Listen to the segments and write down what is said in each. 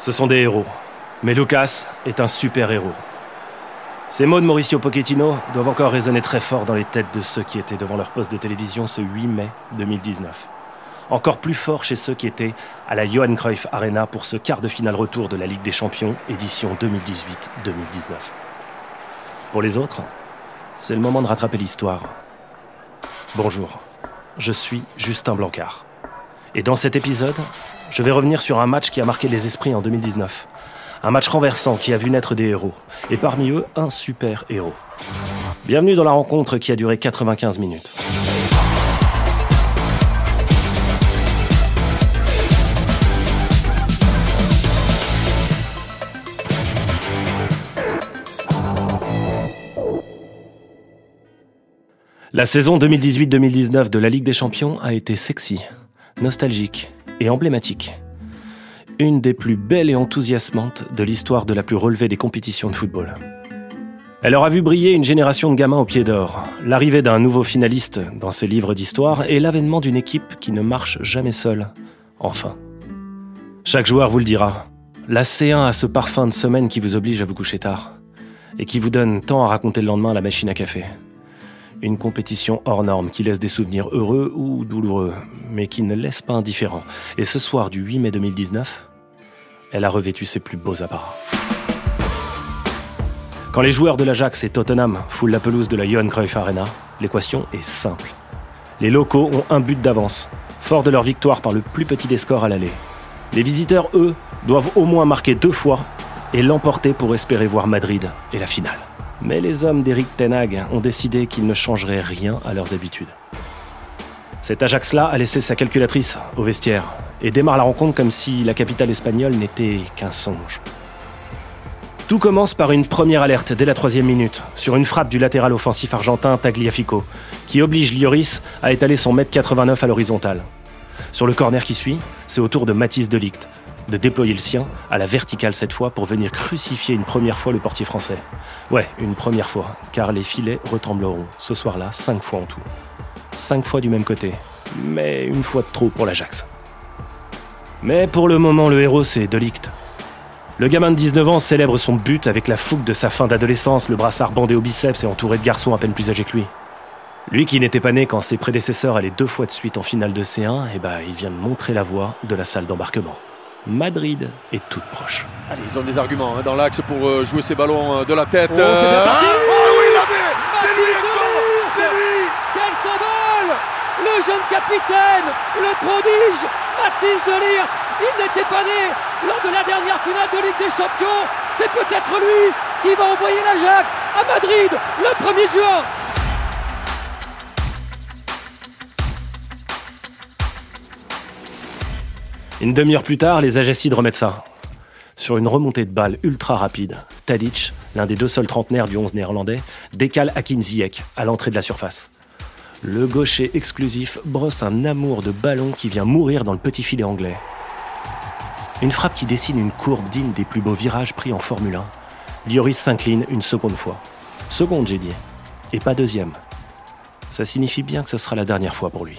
Ce sont des héros. Mais Lucas est un super-héros. Ces mots de Mauricio Pochettino doivent encore résonner très fort dans les têtes de ceux qui étaient devant leur poste de télévision ce 8 mai 2019. Encore plus fort chez ceux qui étaient à la Johan Cruyff Arena pour ce quart de finale retour de la Ligue des Champions, édition 2018-2019. Pour les autres, c'est le moment de rattraper l'histoire. Bonjour, je suis Justin Blancard. Et dans cet épisode, je vais revenir sur un match qui a marqué les esprits en 2019. Un match renversant qui a vu naître des héros. Et parmi eux, un super héros. Bienvenue dans la rencontre qui a duré 95 minutes. La saison 2018-2019 de la Ligue des Champions a été sexy, nostalgique et emblématique. Une des plus belles et enthousiasmantes de l'histoire de la plus relevée des compétitions de football. Elle aura vu briller une génération de gamins au pied d'or, l'arrivée d'un nouveau finaliste dans ses livres d'histoire et l'avènement d'une équipe qui ne marche jamais seule. Enfin. Chaque joueur vous le dira. La C1 a ce parfum de semaine qui vous oblige à vous coucher tard et qui vous donne tant à raconter le lendemain la machine à café. Une compétition hors norme qui laisse des souvenirs heureux ou douloureux, mais qui ne laisse pas indifférent. Et ce soir du 8 mai 2019, elle a revêtu ses plus beaux apparats. Quand les joueurs de l'Ajax et Tottenham foulent la pelouse de la Johan Cruyff Arena, l'équation est simple. Les locaux ont un but d'avance, fort de leur victoire par le plus petit des scores à l'aller. Les visiteurs, eux, doivent au moins marquer deux fois et l'emporter pour espérer voir Madrid et la finale. Mais les hommes d'Eric Ten Hag ont décidé qu'ils ne changeraient rien à leurs habitudes. Cet Ajax-là a laissé sa calculatrice au vestiaire et démarre la rencontre comme si la capitale espagnole n'était qu'un songe. Tout commence par une première alerte dès la troisième minute, sur une frappe du latéral offensif argentin Tagliafico, qui oblige Lloris à étaler son mètre 89 à l'horizontale. Sur le corner qui suit, c'est au tour de Mathis Delict de déployer le sien, à la verticale cette fois, pour venir crucifier une première fois le portier français. Ouais, une première fois, car les filets retrembleront, ce soir-là, cinq fois en tout. Cinq fois du même côté, mais une fois de trop pour l'Ajax. Mais pour le moment, le héros, c'est Delict. Le gamin de 19 ans célèbre son but avec la fougue de sa fin d'adolescence, le brassard bandé au biceps et entouré de garçons à peine plus âgés que lui. Lui qui n'était pas né quand ses prédécesseurs allaient deux fois de suite en finale de C1, eh ben, il vient de montrer la voie de la salle d'embarquement. Madrid est toute proche. Allez, ils ont des arguments hein, dans l'axe pour euh, jouer ces ballons euh, de la tête. Oh, c'est bien parti. Ah, oh oui, il mis C'est lui encore C'est lui Quel symbole Le jeune capitaine, le prodige, Mathis de Ligt. Il n'était pas né lors de la dernière finale de Ligue des Champions. C'est peut-être lui qui va envoyer l'Ajax à Madrid le 1er juin. Une demi-heure plus tard, les Ajacides remettent ça. Sur une remontée de balle ultra rapide, Tadic, l'un des deux seuls trentenaires du 11 néerlandais, décale Hakim Ziyech à l'entrée de la surface. Le gaucher exclusif brosse un amour de ballon qui vient mourir dans le petit filet anglais. Une frappe qui dessine une courbe digne des plus beaux virages pris en Formule 1. Lloris s'incline une seconde fois. Seconde, j'ai dit. Et pas deuxième. Ça signifie bien que ce sera la dernière fois pour lui.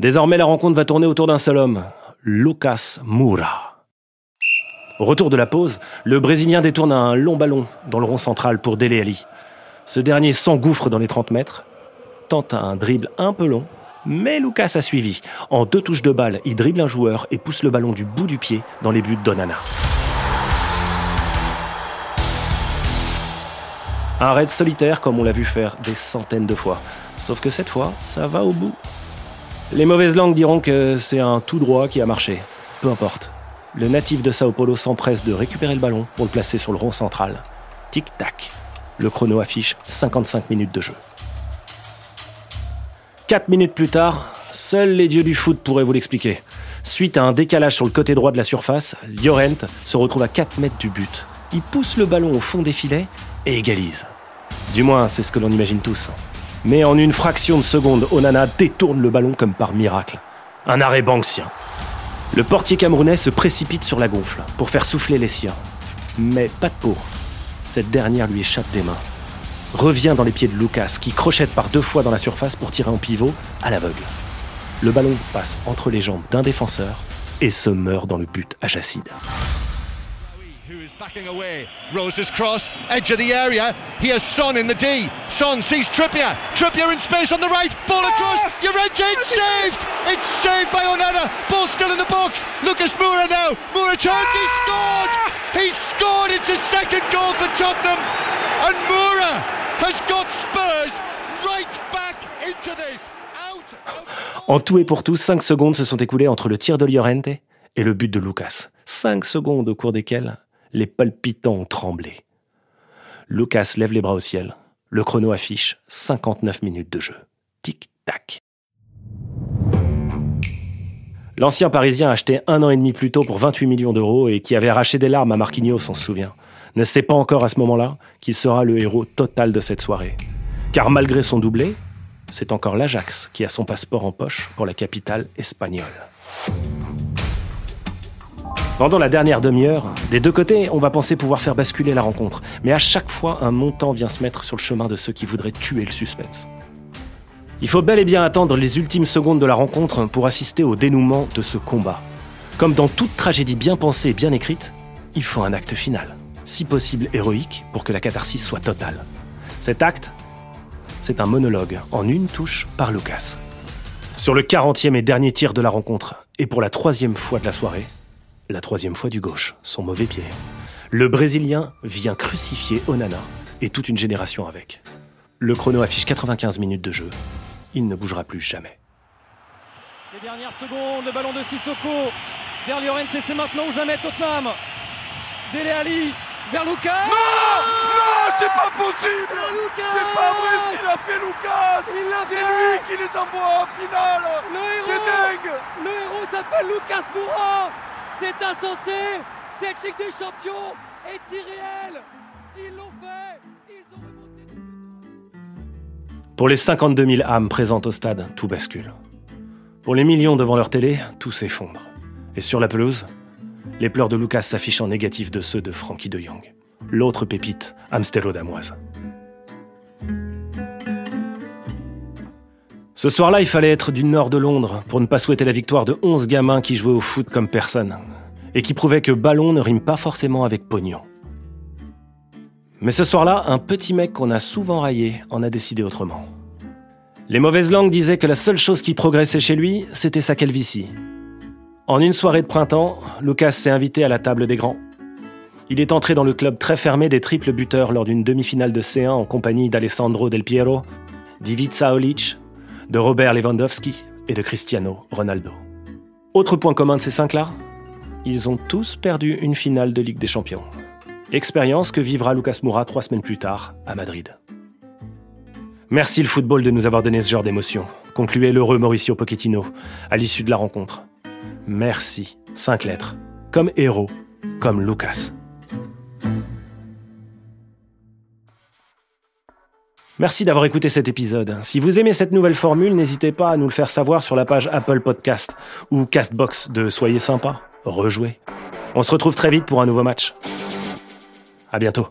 Désormais, la rencontre va tourner autour d'un seul homme, Lucas Moura. Au retour de la pause, le Brésilien détourne un long ballon dans le rond central pour Dele Alli. Ce dernier s'engouffre dans les 30 mètres, tente un dribble un peu long, mais Lucas a suivi. En deux touches de balle, il dribble un joueur et pousse le ballon du bout du pied dans les buts d'Onana. Un raid solitaire comme on l'a vu faire des centaines de fois. Sauf que cette fois, ça va au bout. Les mauvaises langues diront que c'est un tout droit qui a marché. Peu importe. Le natif de Sao Paulo s'empresse de récupérer le ballon pour le placer sur le rond central. Tic-tac. Le chrono affiche 55 minutes de jeu. 4 minutes plus tard, seuls les dieux du foot pourraient vous l'expliquer. Suite à un décalage sur le côté droit de la surface, Llorent se retrouve à 4 mètres du but. Il pousse le ballon au fond des filets et égalise. Du moins, c'est ce que l'on imagine tous. Mais en une fraction de seconde, Onana détourne le ballon comme par miracle. Un arrêt banksien. Le portier camerounais se précipite sur la gonfle pour faire souffler les siens. Mais pas de peau. Cette dernière lui échappe des mains. Revient dans les pieds de Lucas, qui crochette par deux fois dans la surface pour tirer en pivot à l'aveugle. Le ballon passe entre les jambes d'un défenseur et se meurt dans le but à Jacide. Backing away. Rose's cross, edge of the area. He has Son in the D. Son sees Trippier. Trippier in space on the right. Ball across. Llorente, it's saved. It's saved by Onana. Ball still in the box. Lucas Moura now. Moura turned. He scored. He scored. It's his second goal for Tottenham. And Moura has got Spurs right back into this. Out. En tout et pour tout, 5 secondes se sont écoulées entre le tir de Llorente et le but de Lucas. 5 secondes au cours desquelles les palpitants ont tremblé. Lucas lève les bras au ciel. Le chrono affiche 59 minutes de jeu. Tic-tac. L'ancien Parisien acheté un an et demi plus tôt pour 28 millions d'euros et qui avait arraché des larmes à Marquinhos, on se souvient, ne sait pas encore à ce moment-là qu'il sera le héros total de cette soirée. Car malgré son doublé, c'est encore l'Ajax qui a son passeport en poche pour la capitale espagnole. Pendant la dernière demi-heure, des deux côtés, on va penser pouvoir faire basculer la rencontre. Mais à chaque fois, un montant vient se mettre sur le chemin de ceux qui voudraient tuer le suspense. Il faut bel et bien attendre les ultimes secondes de la rencontre pour assister au dénouement de ce combat. Comme dans toute tragédie bien pensée et bien écrite, il faut un acte final, si possible héroïque, pour que la catharsis soit totale. Cet acte, c'est un monologue en une touche par Lucas. Sur le 40e et dernier tir de la rencontre, et pour la troisième fois de la soirée, la troisième fois du gauche, son mauvais pied, le Brésilien vient crucifier Onana et toute une génération avec. Le chrono affiche 95 minutes de jeu. Il ne bougera plus jamais. Les dernières secondes, le ballon de Sissoko vers Llorente, c'est maintenant ou jamais Tottenham. Dele Ali vers Lucas. Non Non, c'est pas possible C'est pas vrai ce qu'il a fait Lucas C'est lui qui les envoie en finale Le héros, C'est dingue Le héros s'appelle Lucas Moura. C'est insensé. Cette Ligue des Champions est irréelle. Ils l'ont fait. Ils ont remonté. Pour les 52 000 âmes présentes au stade, tout bascule. Pour les millions devant leur télé, tout s'effondre. Et sur la pelouse, les pleurs de Lucas s'affichent en négatif de ceux de Frankie de Jong. l'autre pépite, amstérodamoise. Ce soir-là, il fallait être du nord de Londres pour ne pas souhaiter la victoire de 11 gamins qui jouaient au foot comme personne et qui prouvaient que ballon ne rime pas forcément avec pognon. Mais ce soir-là, un petit mec qu'on a souvent raillé en a décidé autrement. Les mauvaises langues disaient que la seule chose qui progressait chez lui, c'était sa calvitie. En une soirée de printemps, Lucas s'est invité à la table des grands. Il est entré dans le club très fermé des triples buteurs lors d'une demi-finale de C1 en compagnie d'Alessandro Del Piero, d'Ivica Olic, de Robert Lewandowski et de Cristiano Ronaldo. Autre point commun de ces cinq-là Ils ont tous perdu une finale de Ligue des Champions. Expérience que vivra Lucas Moura trois semaines plus tard à Madrid. Merci le football de nous avoir donné ce genre d'émotion, concluait l'heureux Mauricio Pochettino à l'issue de la rencontre. Merci, cinq lettres, comme héros, comme Lucas. Merci d'avoir écouté cet épisode. Si vous aimez cette nouvelle formule, n'hésitez pas à nous le faire savoir sur la page Apple Podcast ou Castbox de Soyez sympa, rejouez. On se retrouve très vite pour un nouveau match. À bientôt.